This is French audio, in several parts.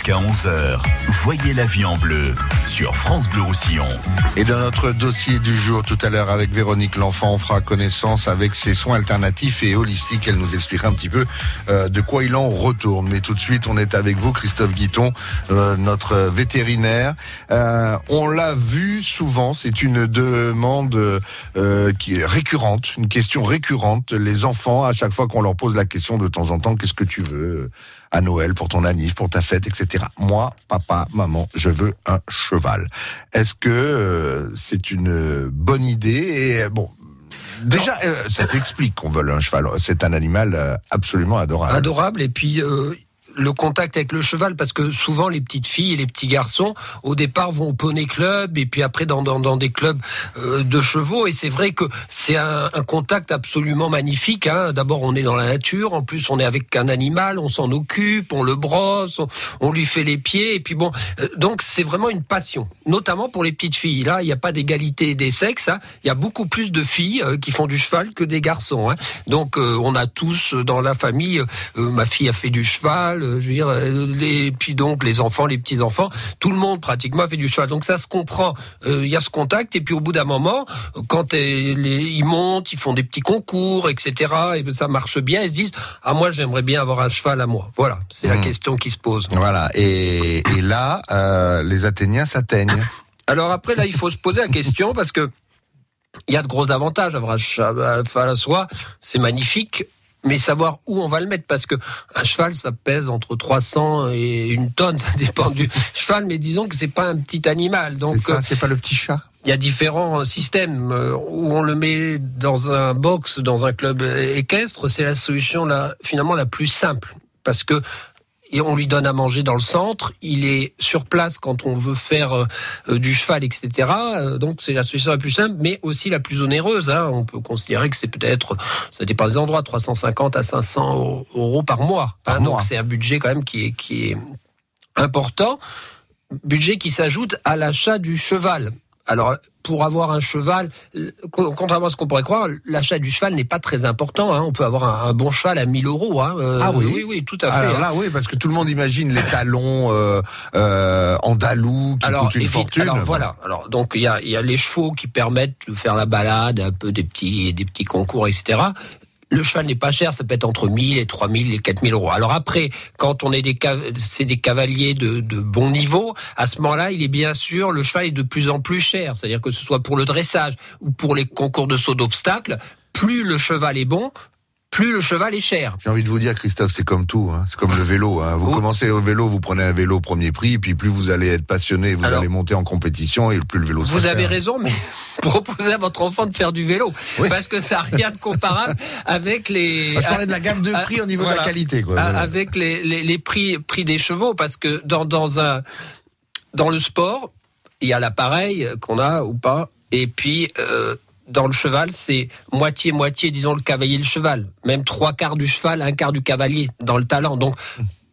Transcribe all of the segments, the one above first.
Jusqu'à 11h, voyez la vie en bleu sur France Bleu Roussillon. Et dans notre dossier du jour, tout à l'heure avec Véronique L'Enfant, on fera connaissance avec ses soins alternatifs et holistiques. Elle nous expliquera un petit peu euh, de quoi il en retourne. Mais tout de suite, on est avec vous, Christophe Guiton, euh, notre vétérinaire. Euh, on l'a vu souvent, c'est une demande qui est récurrente, une question récurrente. Les enfants, à chaque fois qu'on leur pose la question de temps en temps, qu'est-ce que tu veux? À Noël, pour ton anniv, pour ta fête, etc. Moi, papa, maman, je veux un cheval. Est-ce que euh, c'est une bonne idée? Et euh, bon, Déjà, euh, ça s'explique qu'on veut un cheval. C'est un animal absolument adorable. Adorable, et puis le contact avec le cheval parce que souvent les petites filles et les petits garçons au départ vont au poney club et puis après dans, dans, dans des clubs euh, de chevaux et c'est vrai que c'est un, contact absolument magnifique hein. d'abord on est dans la nature en plus on est avec un animal on s'en occupe on le brosse on, lui fait les pieds et puis bon euh, donc c'est vraiment une passion notamment pour les petites filles là il n'y a pas d'égalité des sexes hein. il y a beaucoup plus de filles euh, qui font du cheval que des garçons hein. donc on a tous dans la famille ma fille a fait du cheval je veux dire, euh, les, puis donc les enfants, les petits enfants, tout le monde pratiquement fait du cheval. Donc ça se comprend. Euh, il y a ce contact et puis au bout d'un moment, quand ils montent, ils font des petits concours, etc. Et ça marche bien. Ils se disent ah moi j'aimerais bien avoir un cheval à moi. Voilà, c'est la hmm. question qui se pose. Voilà. Et, et là, euh, les Athéniens s'atteignent. Alors après là, il faut se poser la question parce que il y a de gros avantages à avoir un cheval à la soie. C'est magnifique mais savoir où on va le mettre parce que un cheval ça pèse entre 300 et une tonne ça dépend du cheval mais disons que c'est pas un petit animal donc c'est pas le petit chat. il y a différents systèmes euh, où on le met dans un box dans un club équestre c'est la solution là finalement la plus simple. Parce que et on lui donne à manger dans le centre. Il est sur place quand on veut faire euh, du cheval, etc. Euh, donc c'est la solution la plus simple, mais aussi la plus onéreuse. Hein. On peut considérer que c'est peut-être, ça dépend des endroits, 350 à 500 euros par mois. Hein. Donc c'est un budget quand même qui est, qui est important. Budget qui s'ajoute à l'achat du cheval. Alors, pour avoir un cheval, contrairement à ce qu'on pourrait croire, l'achat du cheval n'est pas très important. Hein. On peut avoir un, bon cheval à 1000 euros. Hein. Euh, ah oui, oui, oui, tout à fait. Alors hein. là, oui, parce que tout le monde imagine les talons euh, euh, andalous qui coûtent une fortune. Alors voilà. Alors donc il y a, y a les chevaux qui permettent de faire la balade, un peu des petits, des petits concours, etc le cheval n'est pas cher, ça peut être entre 1000 et 3000 et 4000 euros. Alors après, quand on est des, c'est des cavaliers de, de bon niveau, à ce moment-là, il est bien sûr, le cheval est de plus en plus cher. C'est-à-dire que ce soit pour le dressage ou pour les concours de saut d'obstacles, plus le cheval est bon, plus le cheval est cher. J'ai envie de vous dire, Christophe, c'est comme tout. Hein. C'est comme le vélo. Hein. Vous commencez au vélo, vous prenez un vélo premier prix, puis plus vous allez être passionné, vous allez monter en compétition, et plus le vélo sera Vous avez raison, mais proposez à votre enfant de faire du vélo, parce que ça n'a rien de comparable avec les. je parlais de la gamme de prix au niveau de la qualité. Quoi. Avec les, les, les, prix, prix des chevaux, parce que dans, dans, un, dans le sport, il y a l'appareil qu'on a ou pas, et puis euh, dans le cheval, c'est moitié-moitié, disons, le cavalier et le cheval. Même trois quarts du cheval, un quart du cavalier dans le talent. Donc,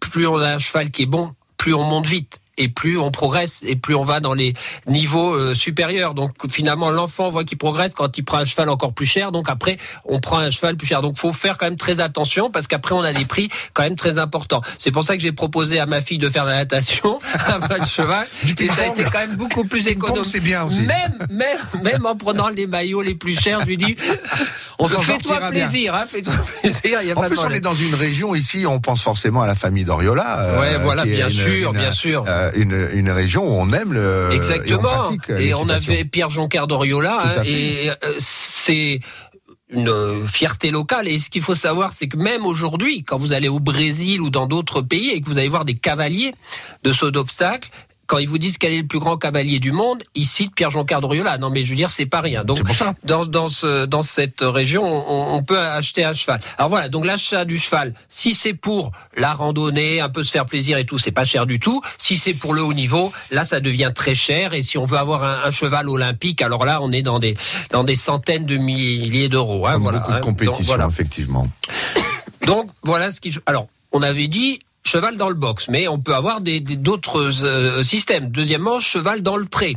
plus on a un cheval qui est bon, plus on monte vite et plus on progresse et plus on va dans les niveaux euh, supérieurs. Donc finalement, l'enfant voit qu'il progresse quand il prend un cheval encore plus cher. Donc après, on prend un cheval plus cher. Donc faut faire quand même très attention parce qu'après on a des prix quand même très importants. C'est pour ça que j'ai proposé à ma fille de faire la natation avec le cheval. et ça a été quand même beaucoup plus économe. C'est bien aussi. Même, même, même en prenant les maillots les plus chers, je lui dis, on s'en fais-toi plaisir, hein, fais-toi plaisir. Y a en plus, on est dans une région ici, on pense forcément à la famille d'Oriola. Euh, ouais, voilà, bien sûr, bien sûr. Euh, une, une, région où on aime le. Exactement. Et on, avait Pierre Joncar d'Oriola. Hein, et euh, c'est une fierté locale. Et ce qu'il faut savoir, c'est que même aujourd'hui, quand vous allez au Brésil ou dans d'autres pays et que vous allez voir des cavaliers de saut d'obstacles, quand ils vous disent quel est le plus grand cavalier du monde, ils citent Pierre-Jean Cardriola. Non, mais je veux dire, c'est pas rien. Donc, dans, dans, ce, dans cette région, on, on, peut acheter un cheval. Alors voilà, donc l'achat du cheval, si c'est pour la randonnée, un peu se faire plaisir et tout, c'est pas cher du tout. Si c'est pour le haut niveau, là, ça devient très cher. Et si on veut avoir un, un cheval olympique, alors là, on est dans des, dans des centaines de milliers d'euros. Hein, voilà, beaucoup de hein. compétition, effectivement. Donc, voilà ce qui... Alors, on avait dit cheval dans le box, mais on peut avoir d'autres euh, systèmes. Deuxièmement, cheval dans le pré.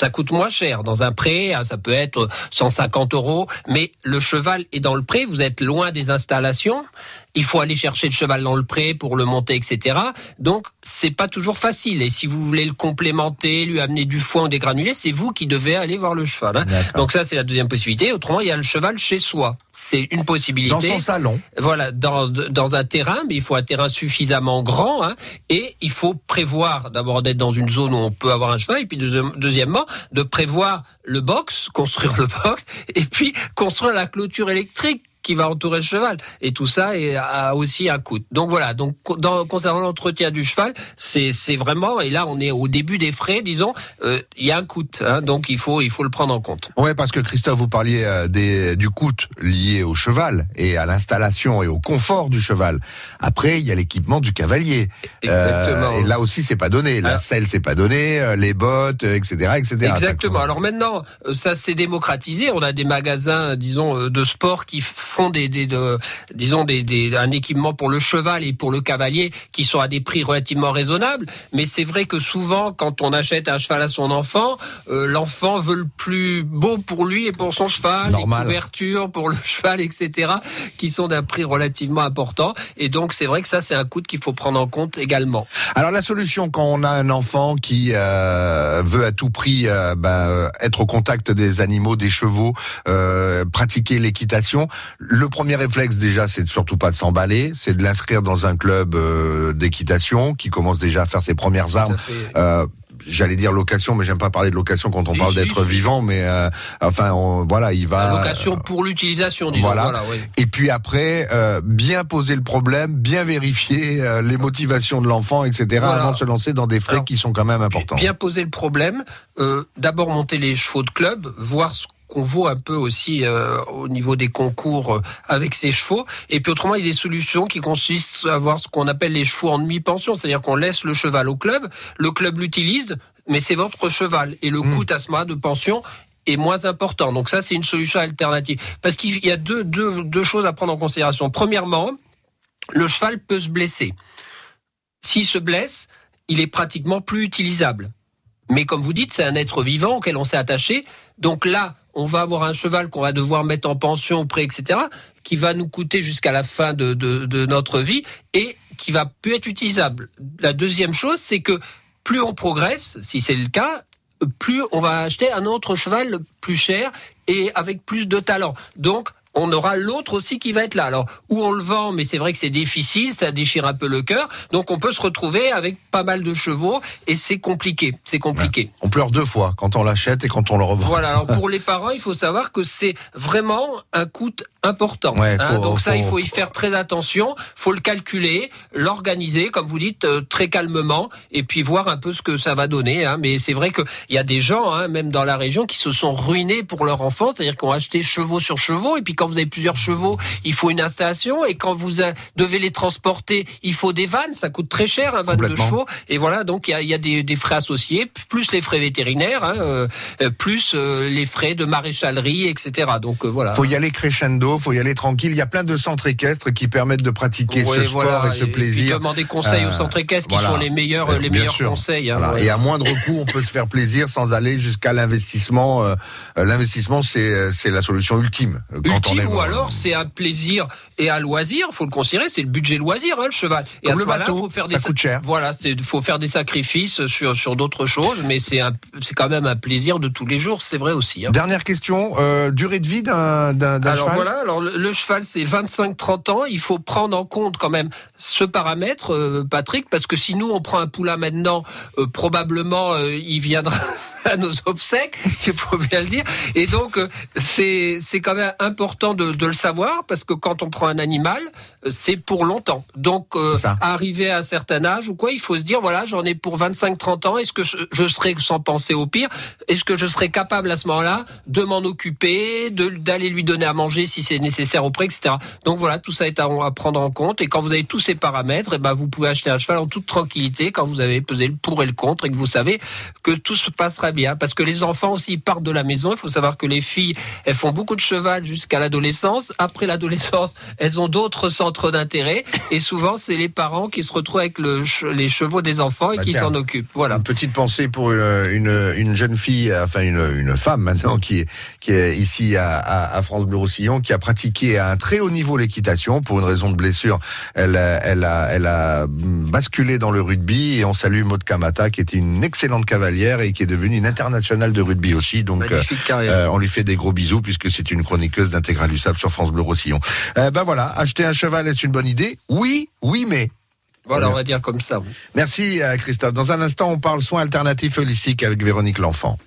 Ça coûte moins cher. Dans un pré, hein, ça peut être 150 euros, mais le cheval est dans le pré, vous êtes loin des installations, il faut aller chercher le cheval dans le pré pour le monter, etc. Donc c'est pas toujours facile. Et si vous voulez le complémenter, lui amener du foin ou des granulés, c'est vous qui devez aller voir le cheval. Hein. Donc ça c'est la deuxième possibilité. Autrement, il y a le cheval chez soi c'est une possibilité. Dans son salon. Voilà, dans, dans un terrain, mais il faut un terrain suffisamment grand, hein, et il faut prévoir d'abord d'être dans une zone où on peut avoir un cheval, et puis deuxièmement, de prévoir le box, construire le box, et puis construire la clôture électrique qui va entourer le cheval. Et tout ça a aussi un coût. Donc voilà. Donc dans, concernant l'entretien du cheval, c'est vraiment et là on est au début des frais, disons. Euh, il y a un coût, hein, donc il faut il faut le prendre en compte. Ouais, parce que Christophe, vous parliez euh, des, du coût lié au cheval et à l'installation et au confort du cheval. Après, il y a l'équipement du cavalier. Exactement. Euh, et là aussi, c'est pas donné. La selle, c'est pas donné. Les bottes, etc., etc. Exactement. Alors maintenant, ça s'est démocratisé. On a des magasins, disons, de sport qui font des, des disons des, un équipement pour le cheval et pour le cavalier qui sont à des prix relativement raisonnables. Mais c'est vrai que souvent, quand on achète un cheval à son enfant, euh, l'enfant veut le plus beau pour lui et pour son cheval, Normal. les couvertures pour le cheval, etc., qui sont d'un prix relativement important. Et donc, c'est vrai que ça, c'est un coût qu'il faut prendre en compte également. Alors, la solution quand on a un enfant qui euh, veut à tout prix euh, ben, être au contact des animaux, des chevaux, pratiquer l'équitation, le premier réflexe déjà, c'est surtout pas de s'emballer, c'est de l'inscrire dans un club euh, d'équitation qui commence déjà à faire ses premières armes. Euh, j'allais dire location, mais j'aime pas parler de location quand on parle d'être vivant, mais euh, enfin, voilà, il va. La location pour l'utilisation, disons. Voilà. Et puis après, bien poser le problème, bien vérifier les motivations de l'enfant, etc., avant de se lancer dans des frais qui sont quand même importants. Bien poser le problème. D'abord monter les chevaux de club, voir ce qu'on vaut un peu aussi euh, au niveau des concours euh, avec ces chevaux. Et puis autrement, il y a des solutions qui consistent à avoir ce qu'on appelle les chevaux en demi-pension, c'est-à-dire qu'on laisse le cheval au club, le club l'utilise, mais c'est votre cheval. Et le mmh. coût à ce moment de pension est moins important. Donc ça, c'est une solution alternative. Parce qu'il y a deux, deux, deux choses à prendre en considération. Premièrement, le cheval peut se blesser. S'il se blesse, il est pratiquement plus utilisable. Mais comme vous dites, c'est un être vivant auquel on s'est attaché. Donc là, on va avoir un cheval qu'on va devoir mettre en pension, prêt, etc., qui va nous coûter jusqu'à la fin de, notre vie et qui va plus être utilisable. La deuxième chose, c'est que plus on progresse, si c'est le cas, plus on va acheter un autre cheval plus cher et avec plus de talent. Donc, on aura l'autre aussi qui va être là. Alors, où on le vend, mais c'est vrai que c'est difficile, ça déchire un peu le cœur. Donc, on peut se retrouver avec pas mal de chevaux et c'est compliqué. C'est compliqué. On pleure deux fois quand on l'achète et quand on le revend. Voilà. Alors, pour les parents, il faut savoir que c'est vraiment un coût important. Hein. donc ça, il faut y faire très attention. Faut le calculer, l'organiser, comme vous dites, euh, très calmement, et puis voir un peu ce que ça va donner. Hein. Mais c'est vrai qu'il y a des gens, hein, même dans la région, qui se sont ruinés pour leur enfant, c'est-à-dire qu'ils ont acheté chevaux sur chevaux, et puis quand vous avez plusieurs chevaux, il faut une installation, et quand vous devez les transporter, il faut des vannes, ça coûte très cher un van de chevaux, et voilà, donc il y a, des, frais associés, plus les frais vétérinaires, euh, euh, plus les frais de maréchalerie, etc. Donc voilà. Faut y aller crescendo, faut y aller tranquille. Il y a plein de centres équestres qui permettent de pratiquer ce sport et ce plaisir. Et demander conseils aux centres équestres qui sont les meilleurs, les meilleurs conseils. Hein, et à moindre coût, on peut se faire plaisir sans aller jusqu'à l'investissement. L'investissement, c'est c'est la solution ultime. Ou alors c'est un plaisir et un loisir, faut le considérer, c'est le budget loisir, hein, le cheval. Et Comme le bateau, faut faire des ça coûte cher. Voilà, il faut faire des sacrifices sur sur d'autres choses, mais c'est c'est quand même un plaisir de tous les jours, c'est vrai aussi. Hein. Dernière question, euh, durée de vie d'un d'un cheval. Alors voilà, alors le, cheval c'est 25-30 ans, il faut prendre en compte quand même ce paramètre, euh, Patrick, parce que si nous on prend un poulain maintenant, euh, probablement il viendra à nos obsèques, il faut bien le dire. Et donc, euh, c'est c'est quand même important de, de, le savoir parce que quand on prend un animal, euh, c'est pour longtemps. Donc, euh, arriver à un certain âge ou quoi, il faut se dire voilà, j'en ai pour 25-30 ans. Est-ce que je serai sans penser au pire Est-ce que je serai capable à ce moment-là de m'en occuper, d'aller lui donner à manger si c'est nécessaire auprès, etc. Donc voilà, tout ça est à, à, prendre en compte. Et quand vous avez tous ces paramètres, et eh ben vous pouvez acheter un cheval en toute tranquillité quand vous avez pesé le pour et le contre et que vous savez que tout se passera pas bien parce que les enfants aussi partent de la maison. Il faut savoir que les filles, elles font beaucoup de cheval jusqu'à l'adolescence. Après l'adolescence, elles ont d'autres centres d'intérêt et souvent c'est les parents qui se retrouvent avec le, les chevaux des enfants et Bah, qui s'en occupent. Voilà. Une petite pensée pour une, une, une jeune fille, enfin une, une femme maintenant qui est, qui est ici à, à, à France Bleu Roussillon, qui a pratiqué à un très haut niveau l'équitation pour une raison de blessure. Elle, a- elle a, elle a basculé dans le rugby et on salue Maud Kamata qui était une excellente cavalière et qui est devenue une internationale de rugby aussi. Donc euh, euh, on lui fait des gros bisous puisque c'est une chroniqueuse d'intégral du sable sur France Bleu Roussillon. Euh, ben voilà, acheter un cheval est une bonne idée? Oui, oui, mais. voilà, on va dire comme ça. Merci Christophe. Dans un instant, on parle soins alternatifs holistiques avec Véronique L'Enfant.